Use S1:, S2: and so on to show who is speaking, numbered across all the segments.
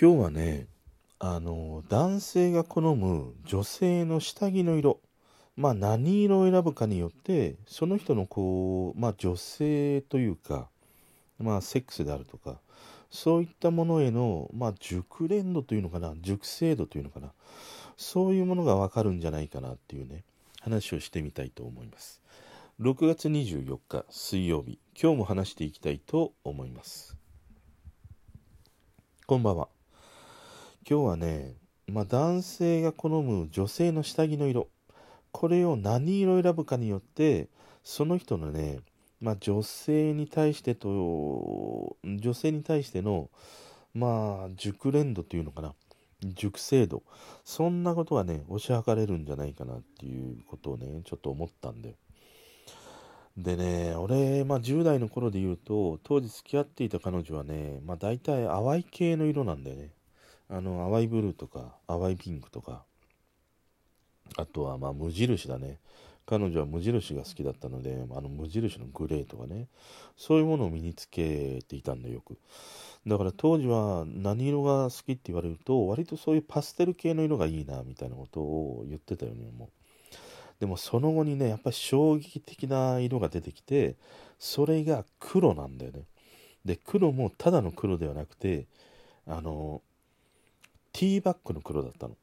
S1: 今日はねあの男性が好む女性の下着の色。まあ何色を選ぶかによってその人のこうまあ女性というかまあセックスであるとかそういったものへのまあ熟練度というのかな熟成度というのかなそういうものがわかるんじゃないかなっていうね話をしてみたいと思います。6月24日水曜日。今日も話していきたいと思います。こんばんは。今日はね、まあ、男性が好む女性の下着の色。これを何色選ぶかによってその人のね、まあ、女性に対してと女性に対してのまあ熟練度というのかな。熟成度。そんなことはね推し量れるんじゃないかなっていうことをねちょっと思ったんででね俺、まあ、10代の頃で言うと当時付き合っていた彼女はね、まあ、大体淡い系の色なんだよね。あの淡いブルーとか淡いピンクとかあとはまあ無印だね。彼女は無印が好きだったのであの無印のグレーとかね。そういうものを身につけていたんだよく。だから当時は何色が好きって言われると割とそういうパステル系の色がいいなみたいなことを言ってたように思う。でもその後にねやっぱり衝撃的な色が出てきてそれが黒なんだよね。で黒もただの黒ではなくてあのティーバッグの黒だったの。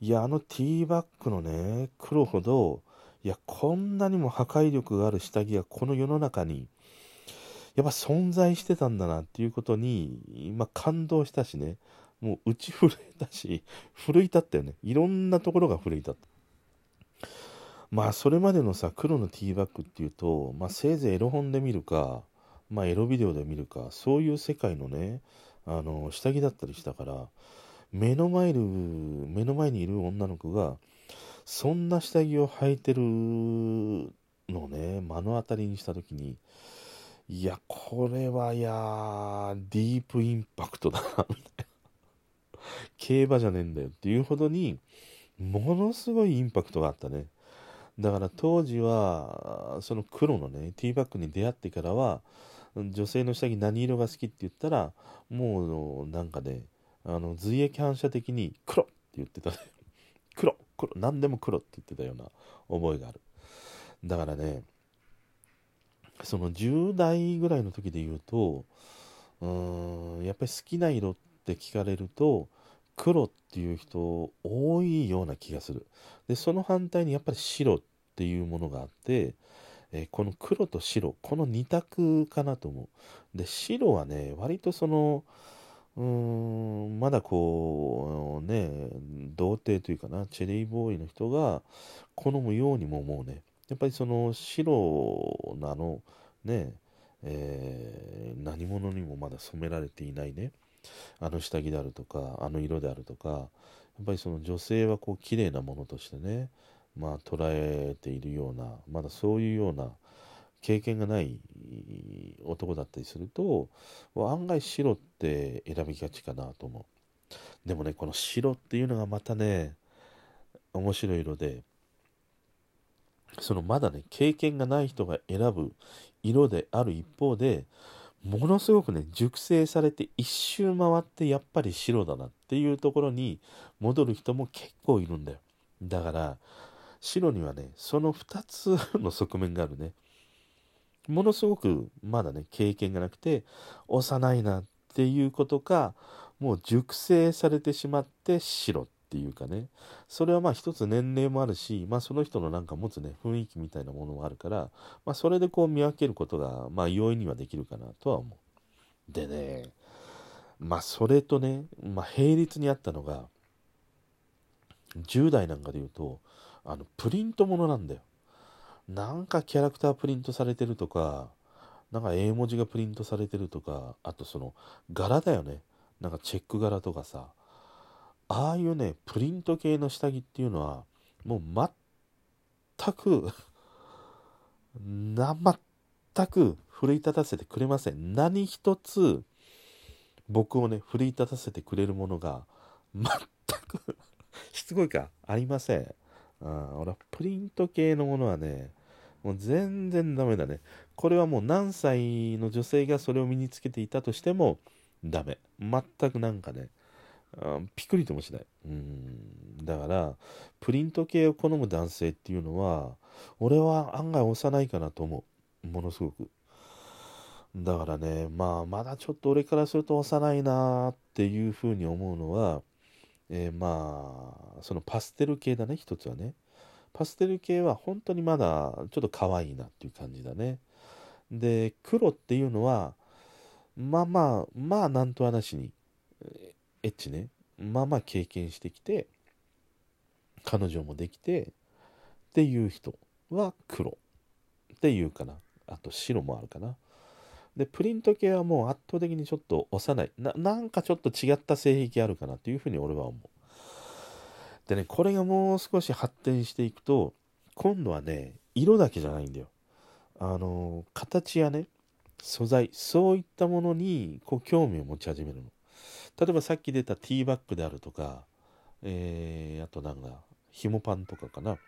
S1: いや、あのティーバッグのね、黒ほど、いや、こんなにも破壊力がある下着がこの世の中に、やっぱ存在してたんだなっていうことに、ま、感動したしね、もう打ち震えたし、奮い立ったよね。いろんなところが奮い立った。まあ、それまでのさ、黒のティーバッグっていうと、まあ、せいぜいエロ本で見るか、まあ、エロビデオで見るか、そういう世界のね、あの、下着だったりしたから、目の前る目の前にいる女の子がそんな下着を履いてるのをね目の当たりにした時にいやこれはいやディープインパクトだなみたいな。競馬じゃねえんだよっていうほどにものすごいインパクトがあったね。だから当時はその黒のねティーバッグに出会ってからは女性の下着何色が好きって言ったらもうなんかねあの髄液反射的に黒って言ってたね。黒黒何でも黒って言ってたような覚えがある。だからねその10代ぐらいの時で言うとうーんやっぱり好きな色って聞かれると黒っていう人多いような気がする。でその反対にやっぱり白っていうものがあってえこの黒と白この2択かなと思う。で白はね割とそのうーんまだこうね童貞というかなチェリーボーイの人が好むようにも思うね。やっぱりその白なのねえー、何者にもまだ染められていないね。あの下着であるとかあの色であるとかやっぱりその女性はこう綺麗なものとしてねまあ捉えているようなまだそういうような経験がない男だったりすると案外白って選びがちかなと思う。でもねこの白っていうのがまたね面白い色でそのまだね経験がない人が選ぶ色である一方でものすごくね熟成されて一周回ってやっぱり白だなっていうところに戻る人も結構いるんだよ。だから白にはねその2つの側面があるね。ものすごくまだね経験がなくて幼いなっていうことかもう熟成されてしまって白っていうかねそれはまあ一つ年齢もあるし、まあ、その人のなんか持つね雰囲気みたいなものもあるから、まあ、それでこう見分けることがまあ容易にはできるかなとは思う。でねまあそれとね、まあ、並列にあったのが10代なんかで言うとあのプリントものなんだよ。なんかキャラクタープリントされてるとか、なんか絵文字がプリントされてるとか、あとその柄だよね。なんかチェック柄とかさ。ああいうね、プリント系の下着っていうのは、もう全くな、全く奮い立たせてくれません。何一つ僕をね、奮い立たせてくれるものが全く しつこいかありません。うん、俺はプリント系のものはね、もう全然ダメだね。これはもう何歳の女性がそれを身につけていたとしてもダメ。全くなんかね、あピクリともしない。うん。だから、プリント系を好む男性っていうのは、俺は案外幼いかなと思う。ものすごく。だからね、まあ、まだちょっと俺からすると幼いなっていうふうに思うのは、えーまあ、そのパステル系だね、一つはね。パステル系は本当にまだちょっと可愛いなっていう感じだね。で、黒っていうのは、まあまあ、まあなんと話に、エッチね、まあまあ経験してきて、彼女もできて、っていう人は黒っていうかな。あと白もあるかな。で、プリント系はもう圧倒的にちょっと幼い。ななんかちょっと違った性癖あるかなっていうふうに俺は思う。でね、これがもう少し発展していくと、今度はね、色だけじゃないんだよ。あの、形やね、素材、そういったものにこう興味を持ち始めるの。例えばさっき出たティーバッグであるとか、えー、あとなんか、紐パンとかかな。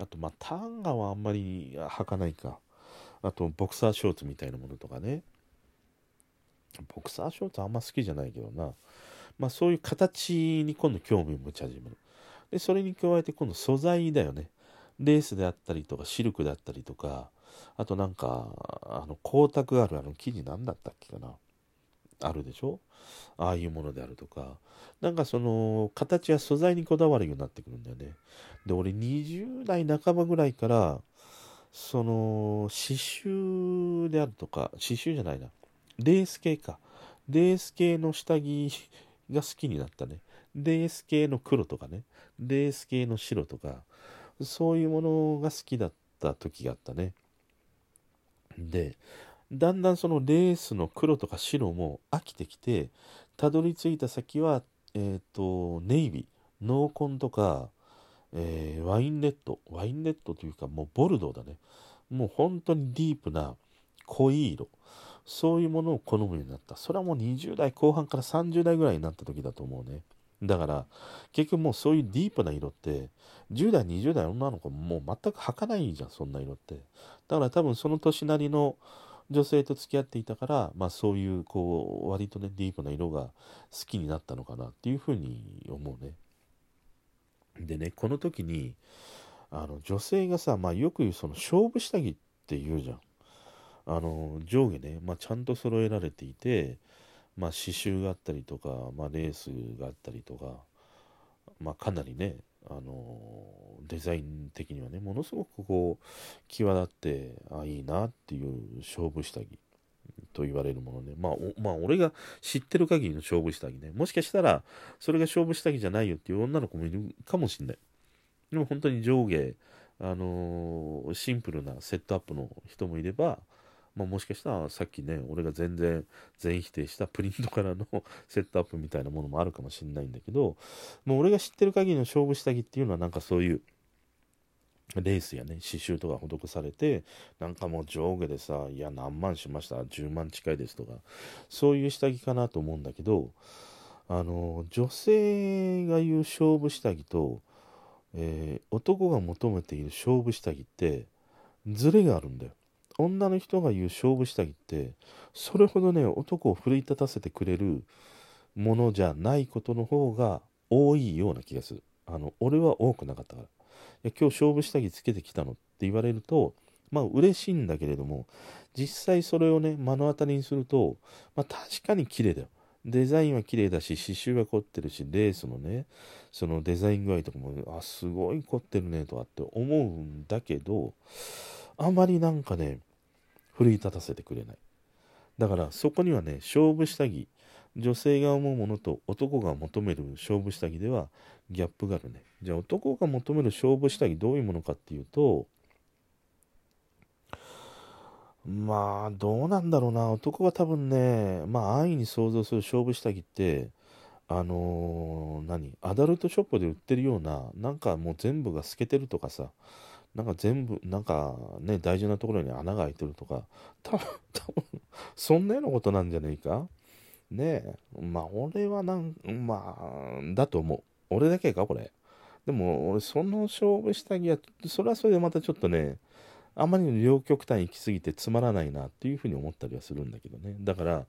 S1: あと、まあ、タンガはあんまり履かないか。あと、ボクサーショーツみたいなものとかね。ボクサーショーツあんま好きじゃないけどな。まあ、そういう形に今度興味を持ち始める。で、それに加えて今度素材だよね。レースであったりとか、シルクであったりとか、あとなんか、あの、光沢あるあの生地なんだったっけかな。あるでしょ？ああいうものであるとか。なんかその、形や素材にこだわるようになってくるんだよね。で、俺20代半ばぐらいから、その、刺繍であるとか、刺繍じゃないな。レース系か。レース系の下着が好きになったね。レース系の黒とかね。レース系の白とか。そういうものが好きだった時があったね。で、だんだんそのレースの黒とか白も飽きてきて、たどり着いた先は、えっ、と、ネイビー、濃紺とか、えーワインレッド、ワインレッドというかもうボルドーだね。もう本当にディープな濃い色。そういうものを好むようになった。それはもう20代後半から30代ぐらいになった時だと思うね。だから、結局もうそういうディープな色って、10代、20代女の子もう全く履かないじゃん、そんな色って。だから多分その年なりの女性と付き合っていたから、まあそういう、こう、割とね、ディープな色が好きになったのかなっていうふうに思うね。でね、この時に、あの、女性がさ、まあよく言うその勝負下着って言うじゃん。あの、上下ね、まあちゃんと揃えられていて、まあ刺繍があったりとか、まあレースがあったりとか、まあかなりね、あの、デザイン的にはね、ものすごくこう、際立って、あ、いいなっていう勝負下着と言われるものね。まあ、おまあ、俺が知ってる限りの勝負下着ね。もしかしたら、それが勝負下着じゃないよっていう女の子もいるかもしんない。でも本当に上下、あのーシンプルなセットアップの人もいれば、まあ、もしかしたらさっきね、俺が全然全否定したプリントからの セットアップみたいなものもあるかもしれないんだけど、もう俺が知ってる限りの勝負下着っていうのはなんかそういう、レースやね、刺繍とか施されて、なんかもう上下でさ、いや、何万しました、10万近いですとか、そういう下着かなと思うんだけど、あの、女性が言う勝負下着と、えー男が求めている勝負下着って、ズレがあるんだよ。女の人が言う勝負下着って、それほどね、男を奮い立たせてくれるものじゃないことの方が多いような気がする。あの、俺は多くなかったから。や今日勝負下着つけてきたのって言われると、まあ嬉しいんだけれども、実際それをね、目の当たりにすると、まあ確かに綺麗だよ。デザインは綺麗だし、刺繍は凝ってるし、レースのね、そのデザイン具合とかも、あ、すごい凝ってるねとかって思うんだけど、あまりなんかね、奮い立たせてくれない。だからそこにはね、勝負下着、女性が思うものと男が求める勝負下着ではギャップがあるね。じゃあ男が求める勝負下着どういうものかっていうと、まあどうなんだろうな。男は多分ね、まあ安易に想像する勝負下着って、あのー何？アダルトショップで売ってるような、なんかもう全部が透けてるとかさ、なんか全部、なんかね、大事なところに穴が開いてるとか、多分、多分、そんなようなことなんじゃねえか？ねえ。まあ、俺はなん、まあ、だと思う。俺だけか、これ。でも、俺、その勝負下着は、それはそれでまたちょっとね、あまりに両極端行き過ぎてつまらないなっていうふうに思ったりはするんだけどねだから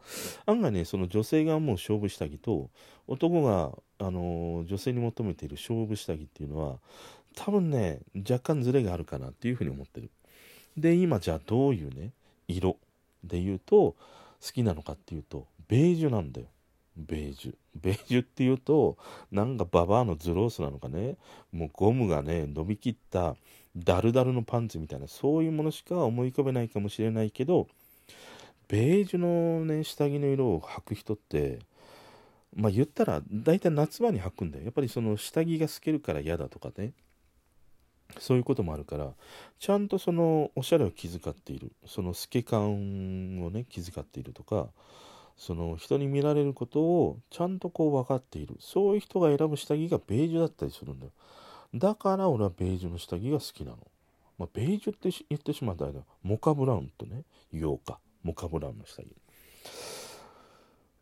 S1: 案外ねその女性がもう勝負下着と男が、あの女性に求めている勝負下着っていうのは多分ね若干ズレがあるかなっていうふうに思ってるで今じゃあどういうね色で言うと好きなのかっていうとベージュなんだよ。ベージュ。ベージュっていうとなんかババアのズロースなのかね。もうゴムがね伸びきったダルダルのパンツみたいなそういうものしか思い浮かべないかもしれないけどベージュのね下着の色を履く人ってまあ言ったら大体夏場に履くんだよ。やっぱりその下着が透けるから嫌だとかね。そういうこともあるからちゃんとそのおしゃれを気遣っている。その透け感をね気遣っているとかその人に見られることをちゃんとこう分かっている。そういう人が選ぶ下着がベージュだったりするんだよ。だから俺はベージュの下着が好きなの、まあ、ベージュって言ってしまったらモカブラウンとね言おうかモカブラウンの下着。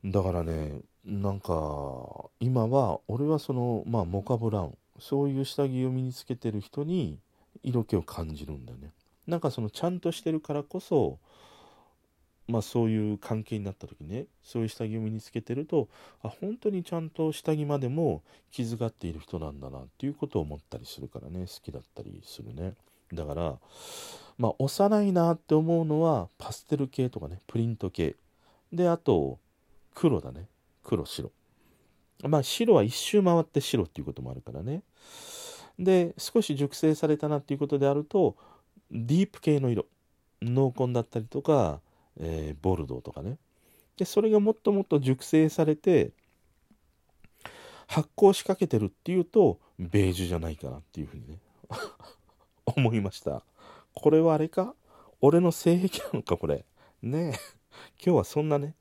S1: だからねなんか今は俺はそのまあモカブラウン。そういう下着を身につけてる人に色気を感じるんだよね。なんかそのちゃんとしてるからこそまあそういう関係になった時ねそういう下着を身につけてるとあ本当にちゃんと下着までも気遣っている人なんだなっていうことを思ったりするからね好きだったりするね。だからまあ幼いなって思うのはパステル系とかねプリント系。であと黒だね。黒白。まあ白は一周回って白っていうこともあるからね。で少し熟成されたなっていうことであるとディープ系の色。濃紺だったりとかえー、ボルドーとかね。でそれがもっともっと熟成されて発酵しかけてるっていうとベージュじゃないかなっていうふうにね。思いました。これはあれか？俺の性癖なのかこれ。ねえ。今日はそんなね